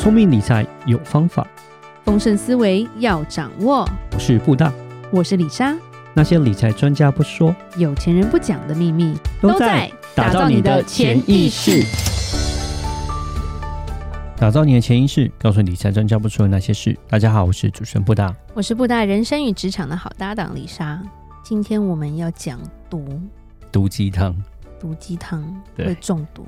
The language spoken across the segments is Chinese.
聪明理财有方法，丰盛思维要掌握。我是布大，我是李莎。那些理财专家不说，有钱人不讲的秘密，都在打造你的潜意识。打造你的潜意识，告诉理财专家不说的那些事。大家好，我是主持人布大，我是布大人生与职场的好搭档李莎。今天我们要讲毒，毒鸡汤。毒鸡汤会中毒，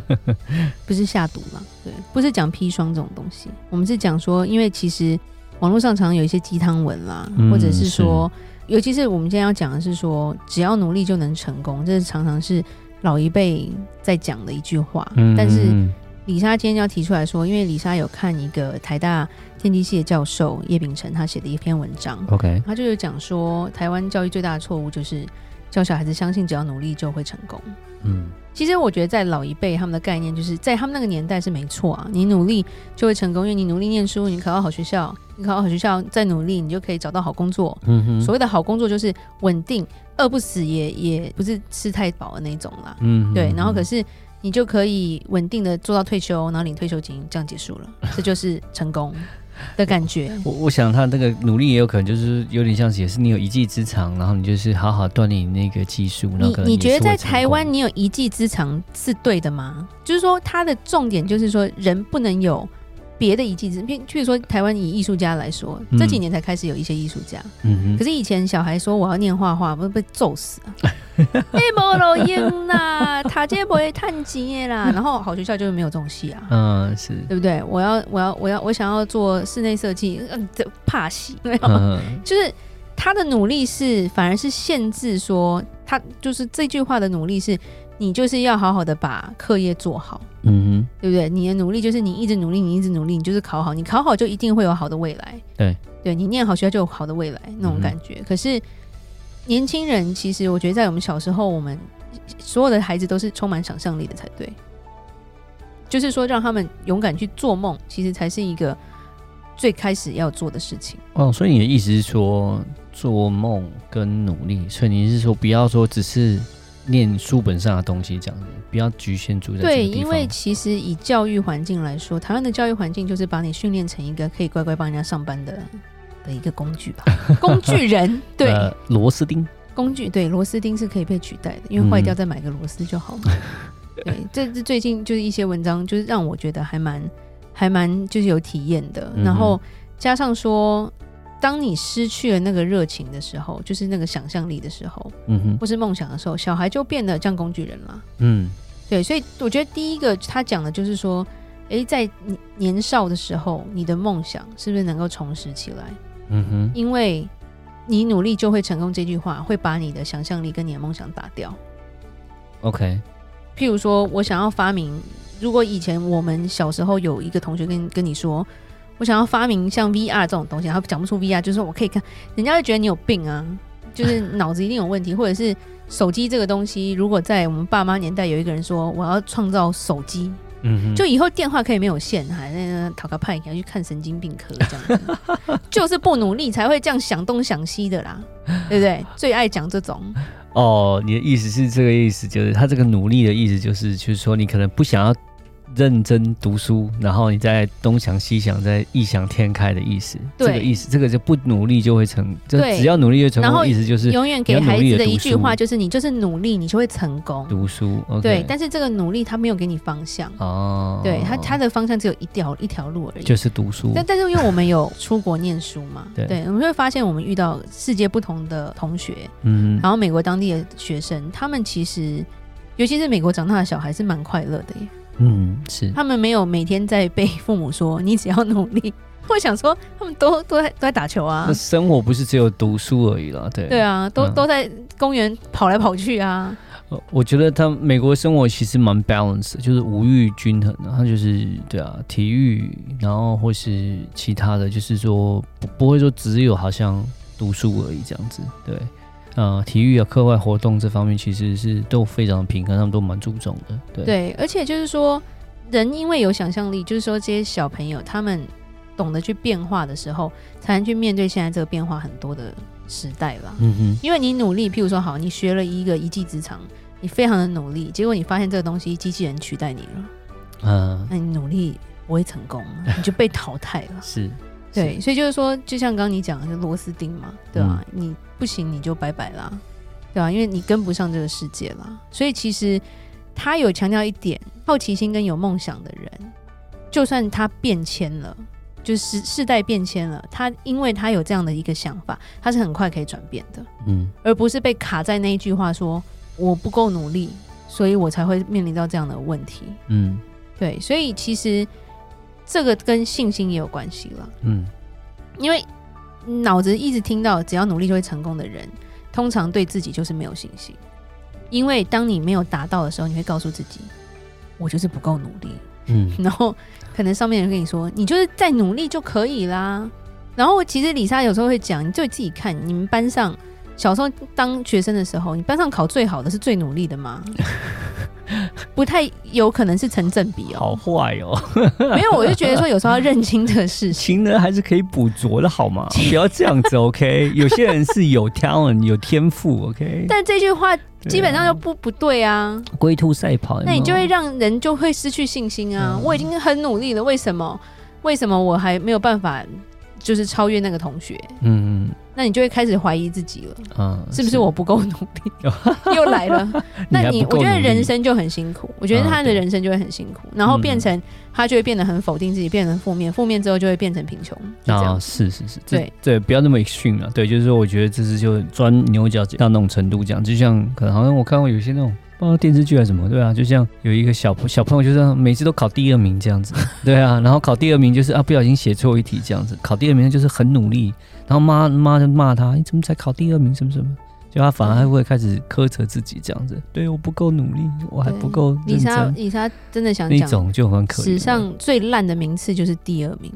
不是下毒嘛？对，不是讲砒霜这种东西。我们是讲说，因为其实网络上常有一些鸡汤文啦，嗯、或者是说，是尤其是我们今天要讲的是说，只要努力就能成功，这是常常是老一辈在讲的一句话。嗯、但是李莎今天要提出来说，因为李莎有看一个台大天机系的教授叶秉成他写的一篇文章，OK，他就有讲说，台湾教育最大的错误就是。教小孩子相信只要努力就会成功。嗯，其实我觉得在老一辈他们的概念就是在他们那个年代是没错啊，你努力就会成功，因为你努力念书，你考到好学校，你考到好学校再努力，你就可以找到好工作。嗯哼，所谓的好工作就是稳定，饿不死也也不是吃太饱的那种啦。嗯，对，然后可是你就可以稳定的做到退休，然后领退休金，这样结束了，这就是成功。的感觉，我我想他那个努力也有可能就是有点像是，也是你有一技之长，然后你就是好好锻炼你那个技术。你你觉得在台湾你有一技之长是对的吗？就是说他的重点就是说人不能有。别的一技之长，譬如说台湾以艺术家来说，这几年才开始有一些艺术家。嗯哼。可是以前小孩说我要念画画，不是被揍死啊！哎，没路用啦，他这不会探钱啦。然后好学校就是没有这种戏啊。嗯，是对不对？我要，我要，我要，我想要做室内设计，嗯，这怕戏没有。嗯、就是他的努力是反而是限制说他就是这句话的努力是。你就是要好好的把课业做好，嗯哼，对不对？你的努力就是你一直努力，你一直努力，你就是考好，你考好就一定会有好的未来。对，对你念好学校就有好的未来那种感觉。嗯。可是年轻人其实，我觉得在我们小时候，我们所有的孩子都是充满想象力的才对。就是说，让他们勇敢去做梦，其实才是一个最开始要做的事情。哦，所以你的意思是说，做梦跟努力，所以你是说，不要说只是。念书本上的东西，这样子不要局限住在。对，因为其实以教育环境来说，台湾的教育环境就是把你训练成一个可以乖乖帮人家上班的的一个工具吧，工具人。对，呃、螺丝钉。工具对，螺丝钉是可以被取代的，因为坏掉再买个螺丝就好了。嗯、对，这是最近就是一些文章，就是让我觉得还蛮还蛮就是有体验的，然后加上说。当你失去了那个热情的时候，就是那个想象力的时候，嗯哼，或是梦想的时候，小孩就变得像工具人了。嗯，对，所以我觉得第一个他讲的就是说，诶，在年少的时候，你的梦想是不是能够重拾起来？嗯哼，因为你努力就会成功这句话，会把你的想象力跟你的梦想打掉。OK，譬如说我想要发明，如果以前我们小时候有一个同学跟跟你说。我想要发明像 VR 这种东西，他讲不出 VR，就是说我可以看，人家会觉得你有病啊，就是脑子一定有问题，或者是手机这个东西，如果在我们爸妈年代有一个人说我要创造手机，嗯哼，就以后电话可以没有线，还那个讨个派，要去看神经病科这样子，就是不努力才会这样想东想西的啦，对不对？最爱讲这种。哦，你的意思是这个意思，就是他这个努力的意思，就是就是说你可能不想要。认真读书，然后你再东想西想，再异想天开的意思。对这个意思，这个就不努力就会成，就只要努力就成功。意思就是永远给孩子的一句话就是：你就是努力，你就会成功。读书，okay、对。但是这个努力他没有给你方向哦，对他他的方向只有一条一条路而已，就是读书。但但是因为我们有出国念书嘛，对，对，我们会发现我们遇到世界不同的同学，嗯，然后美国当地的学生，他们其实尤其是美国长大的小孩是蛮快乐的耶。嗯，是他们没有每天在被父母说你只要努力，会想说他们都都在都在打球啊。那生活不是只有读书而已了，对对啊，都、嗯、都在公园跑来跑去啊。我觉得他美国生活其实蛮 balance，就是五育均衡的。他就是对啊，体育，然后或是其他的，就是说不不会说只有好像读书而已这样子，对。呃，体育啊，课外活动这方面其实是都非常平衡，他们都蛮注重的。对，对，而且就是说，人因为有想象力，就是说这些小朋友他们懂得去变化的时候，才能去面对现在这个变化很多的时代吧。嗯嗯，因为你努力，譬如说，好，你学了一个一技之长，你非常的努力，结果你发现这个东西机器人取代你了。嗯，那你努力不会成功，你就被淘汰了。是，对，所以就是说，就像刚刚你讲的，是螺丝钉嘛，对吧、嗯。你不行，你就拜拜啦，对吧、因为你跟不上这个世界啦。所以其实他有强调一点，好奇心跟有梦想的人，就算他变迁了，就是世代变迁了，他因为他有这样的一个想法，他是很快可以转变的，嗯。而不是被卡在那一句话说我不够努力，所以我才会面临到这样的问题。嗯。对，所以其实这个跟信心也有关系了，嗯。因为脑子一直听到只要努力就会成功的人，通常对自己就是没有信心，因为当你没有达到的时候，你会告诉自己，我就是不够努力，嗯。然后可能上面人跟你说，你就是再努力就可以啦。然后其实李莎有时候会讲，你就自己看，你们班上小时候当学生的时候，你班上考最好的是最努力的吗？不太有可能是成正比哦。好坏哦，没有，我就觉得说有时候要认清这个事情。情人还是可以捕捉的好吗？不要这样子，OK？有些人是有 talent 有天赋，OK？但这句话基本上就不不对啊，龟兔赛跑，那你就会让人就会失去信心啊。嗯我已经很努力了，为什么？为什么我还没有办法就是超越那个同学？没有嗯那你就会开始怀疑自己了，是不是我不够努力？又来了。那你我觉得人生就很辛苦，我觉得他的人生就会很辛苦，然后变成他就会变得很否定自己，变成负面，负面之后就会变成贫穷。啊，是是是，对对，不要那么 extreme 啊。对，就是说，我觉得这是就钻牛角尖到那种程度讲，就像可能好像我看过有些那种。不知道电视剧还是什么，对啊，就像有一个小小朋友，就是每次都考第二名这样子，对啊，然后考第二名就是啊不小心写错一题这样子，考第二名就是很努力，然后妈妈就骂他，你怎么才考第二名什么什么，就他反而还会开始苛责自己这样子，对，我不够努力，我还不够李莎，认真，李莎真的想那讲，种就很可怜。史上最烂的名次就是第二名，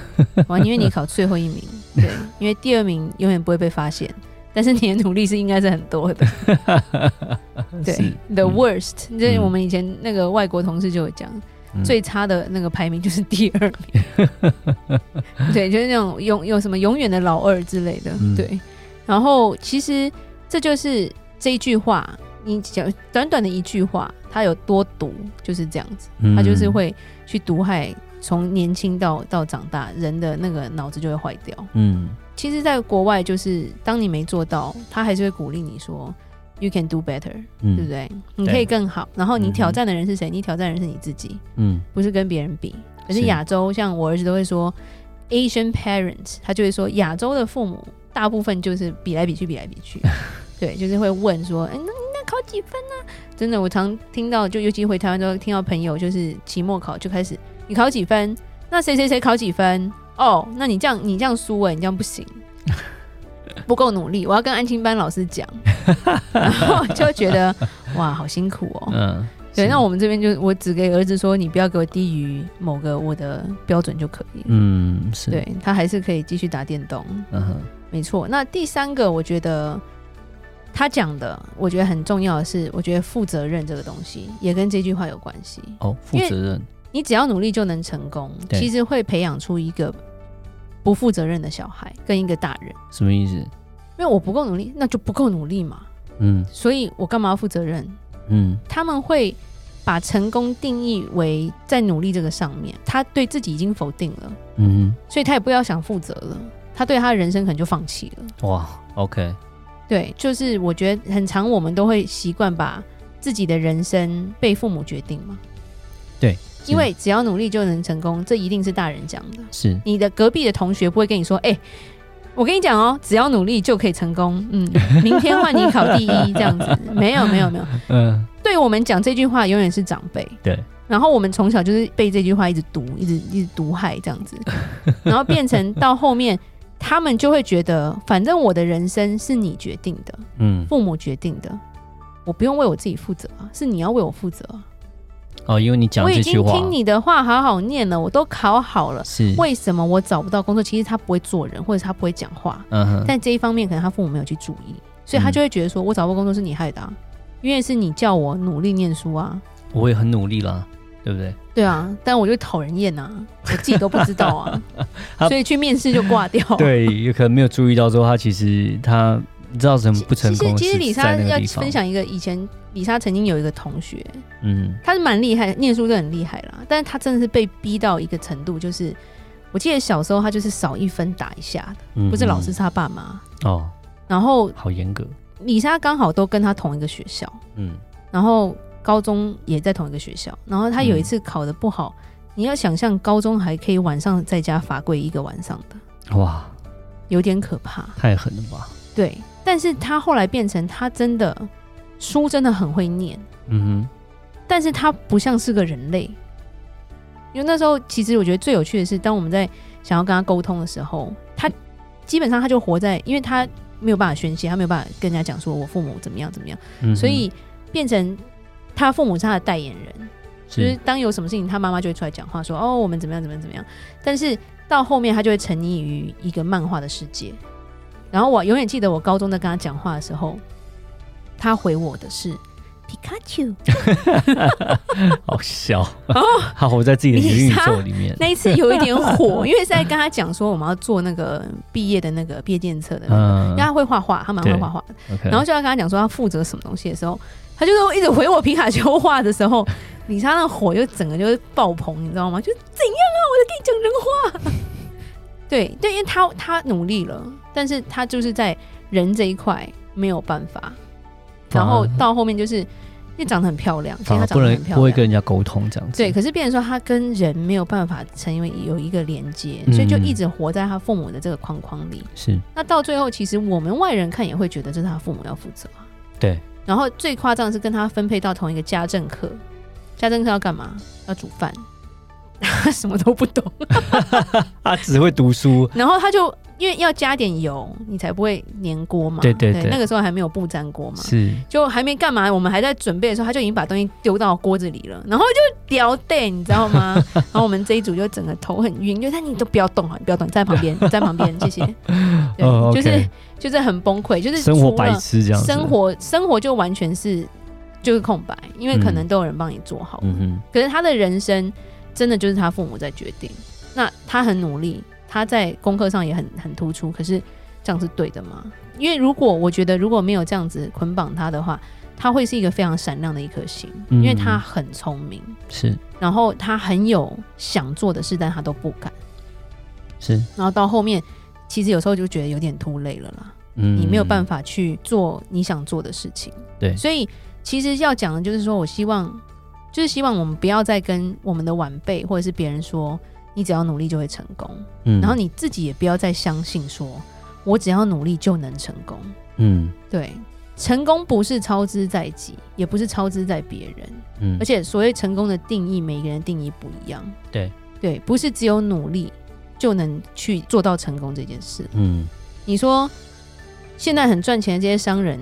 完，因为你考最后一名，对，因为第二名永远不会被发现。但是你的努力是应该是很多的，对，the 嗯。worst，就是我们以前那个外国同事就有讲，嗯。最差的那个排名就是第二名，对，就是那种永有什么永远的老二之类的，嗯。对。然后其实这就是这一句话，你讲短短的一句话，它有多毒，就是这样子，它就是会去毒害从年轻到到长大人的那个脑子就会坏掉，嗯。其实，在国外，就是当你没做到，他还是会鼓励你说，You can do better，、嗯对不对？你可以更好。然后你挑战的人是谁？你挑战的人是你自己，嗯不是跟别人比。可是是亚洲，像我儿子都会说，Asian parents，他就会说，亚洲的父母大部分就是比来比去，比来比去。对，就是会问说，哎，那你那考几分呢、啊？真的，我常听到，就尤其回台湾之后，听到朋友就是期末考就开始，你考几分？那谁谁谁考几分？哦，那你这样你这样输哎，你这样不行，不够努力。我要跟安亲班老师讲，然后就觉得哇，好辛苦哦。嗯，对，那我们这边就我只给儿子说，你不要给我低于某个我的标准就可以。嗯是，对他还是可以继续打电动，嗯哼，没错。那第三个，我觉得他讲的，我觉得很重要的是，我觉得负责任这个东西也跟这句话有关系。哦，负责任，你只要努力就能成功，其实会培养出一个不负责任的小孩跟一个大人。什么意思？因为我不够努力，那就不够努力嘛。嗯所以我干嘛要负责任？嗯他们会把成功定义为在努力这个上面，他对自己已经否定了，嗯所以他也不要想负责了，他对他的人生可能就放弃了。哇，OK，对，就是我觉得很长我们都会习惯把自己的人生被父母决定嘛。因为只要努力就能成功，这一定是大人讲的。是，你的隔壁的同学不会跟你说：“哎、我跟你讲哦，只要努力就可以成功。”嗯，明天换你考第一这样子。没有，没有，没有。嗯，对我们讲这句话，永远是长辈。对，然后我们从小就是被这句话一直毒，一直一直毒害这样子，然后变成到后面，他们就会觉得，反正我的人生是你决定的，嗯，父母决定的，我不用为我自己负责啊，是你要为我负责啊。哦，因为你讲我已这句话经听你的话好好念了，我都考好了。是，为什么我找不到工作？其实他不会做人，或者他不会讲话，嗯哼，但这一方面可能他父母没有去注意，所以他就会觉得说，我找不到工作是你害的、啊，因为是你叫我努力念书啊。我也很努力啦，对不对？对啊，但我就讨人厌啊，我自己都不知道啊，所以去面试就挂掉。，对，有可能没有注意到说他其实他你知道什么不成功？其实李莎要分享一个以前李莎曾经有一个同学，嗯，他是蛮厉害，念书都很厉害啦，但是他真的是被逼到一个程度，就是我记得小时候他就是少一分打一下的，嗯、不是老师是他爸妈哦，然后好严格。李莎刚好都跟他同一个学校，嗯，然后高中也在同一个学校，然后他有一次考的不好，嗯、你要想象高中还可以晚上在家罚跪一个晚上的，哇，有点可怕，太狠了吧？对。但是他后来变成他真的书真的很会念，嗯哼，但是他不像是个人类，因为那时候其实我觉得最有趣的是，当我们在想要跟他沟通的时候，他基本上他就活在，因为他没有办法宣泄，他没有办法跟人家讲说我父母怎么样怎么样，嗯，所以变成他父母是他的代言人，是。就是当有什么事情，他妈妈就会出来讲话说哦我们怎么样怎么样怎么样，但是到后面他就会沉溺于一个漫画的世界。然后我永远记得我高中在跟他讲话的时候，他回我的是皮卡丘，好笑。然后他活在自己的元宇宙里面。那一次有一点火，因为是在跟他讲说我们要做那个毕业的那个毕业检测的那个，嗯、因为他会画画，他蛮会画画的。然后就要跟他讲说他负责什么东西的时候，他就是一直回我皮卡丘画的时候，李莎那火就整个就是爆棚，你知道吗？就怎样啊？我在跟你讲人话。对对，因为他他努力了，但是他就是在人这一块没有办法，然后到后面就是因为长得很漂亮，其实他长得很漂亮，不会跟人家沟通这样子。对，可是变成说他跟人没有办法成为有一个连接，所以就一直活在他父母的这个框框里。是，那到最后，其实我们外人看也会觉得这是他父母要负责啊。对。然后最夸张的是跟他分配到同一个家政课，家政课要干嘛？要煮饭。他 什么都不懂，他只会读书。然后他就因为要加点油，你才不会粘锅嘛。对对对，对，那个时候还没有不粘锅嘛。是，就还没干嘛，我们还在准备的时候，他就已经把东西丢到锅子里了。然后就掉电，你知道吗？然后我们这一组就整个头很晕，就他你都不要动啊，你不要动，你在旁边，在旁边，谢谢。对，就是就是很崩溃，就是生活白痴这样，生活生活就完全是就是空白，因为可能都有人帮你做好。嗯嗯，可是他的人生。真的就是他父母在决定，那他很努力，他在功课上也很很突出。可是这样是对的吗？因为如果我觉得如果没有这样子捆绑他的话，他会是一个非常闪亮的一颗星，因为他很聪明，是，然后他很有想做的事，但他都不敢，是，然后到后面其实有时候就觉得有点 too late 了啦，嗯，你没有办法去做你想做的事情，对，所以其实要讲的就是说我希望。就是希望我们不要再跟我们的晚辈或者是别人说，你只要努力就会成功。嗯，然后你自己也不要再相信说，我只要努力就能成功。嗯，对，成功不是超之在己，也不是超之在别人。嗯，而且所谓成功的定义，每个人定义不一样。对，对，不是只有努力就能去做到成功这件事。嗯，你说现在很赚钱的这些商人。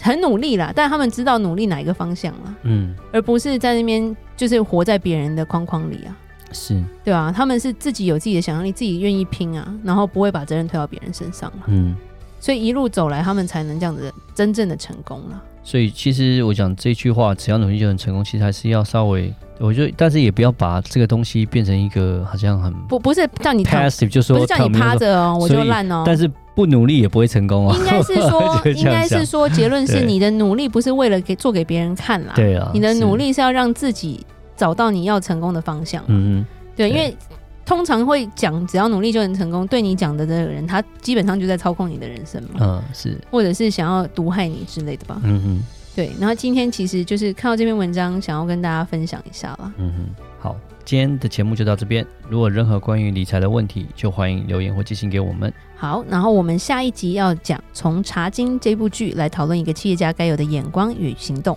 很努力啦，但他们知道努力哪一个方向了，嗯，而不是在那边就是活在别人的框框里啊，是对啊，他们是自己有自己的想象力，自己愿意拼啊，然后不会把责任推到别人身上了，嗯，所以一路走来，他们才能这样子真正的成功了。所以其实我讲这句话，只要努力就能成功，其实还是要稍微，我觉得，但是也不要把这个东西变成一个好像很不不是叫你 passive，就说不是叫你趴着哦，我就烂哦，但是。不努力也不会成功啊！应该是说，应该是说，结论是你的努力不是为了给做给别人看啦。对啊，你的努力是要让自己找到你要成功的方向。嗯，对，因为通常会讲只要努力就能成功，对你讲的这个人，他基本上就在操控你的人生嘛。嗯，是，或者是想要毒害你之类的吧。嗯嗯，对。然后今天其实就是看到这篇文章，想要跟大家分享一下啦。嗯哼，好。今天的节目就到这边。如果任何关于理财的问题，就欢迎留言或寄信给我们。好，然后我们下一集要讲从《茶经》这部剧来讨论一个企业家该有的眼光与行动，